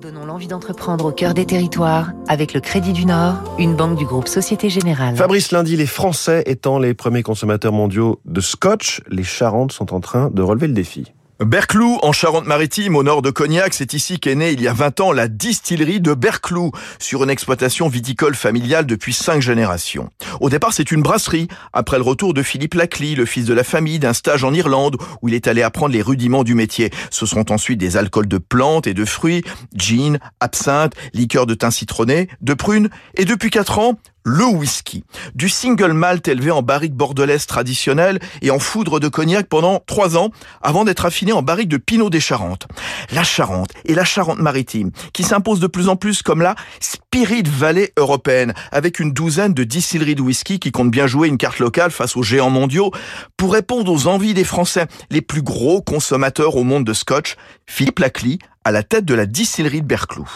Donnons l'envie d'entreprendre au cœur des territoires avec le Crédit du Nord, une banque du groupe Société Générale. Fabrice Lundi, les Français étant les premiers consommateurs mondiaux de scotch, les Charentes sont en train de relever le défi. Berclou, en Charente-Maritime, au nord de Cognac, c'est ici qu'est née il y a 20 ans la distillerie de Berclou, sur une exploitation viticole familiale depuis cinq générations. Au départ, c'est une brasserie, après le retour de Philippe Lacly, le fils de la famille, d'un stage en Irlande, où il est allé apprendre les rudiments du métier. Ce sont ensuite des alcools de plantes et de fruits, gin, absinthe, liqueur de thym citronné, de prunes, et depuis 4 ans, le whisky. Du single malt élevé en barrique bordelaise traditionnelle et en foudre de cognac pendant trois ans avant d'être affiné en barrique de Pinot des Charentes. La Charente et la Charente-Maritime qui s'imposent de plus en plus comme la Spirit Valley européenne avec une douzaine de distilleries de whisky qui comptent bien jouer une carte locale face aux géants mondiaux pour répondre aux envies des Français, les plus gros consommateurs au monde de scotch. Philippe Lacly à la tête de la distillerie de Berclou.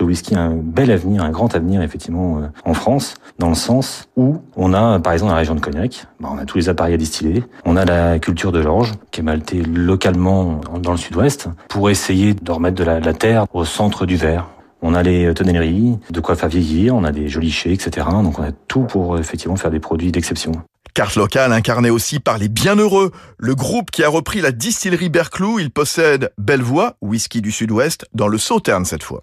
Le whisky a un bel avenir, un grand avenir effectivement euh, en France, dans le sens où on a, par exemple, dans la région de Cognac, bah, on a tous les appareils à distiller, on a la culture de l'orge qui est maltée localement dans le sud-ouest pour essayer de remettre de la, terre au centre du verre. On a les tonnelleries, de quoi faire vieillir, on a des jolis chais, etc. Donc on a tout pour effectivement faire des produits d'exception. Carte locale incarnée aussi par les Bienheureux, le groupe qui a repris la distillerie Berclou. Il possède Bellevoie, whisky du sud-ouest, dans le Sauterne cette fois.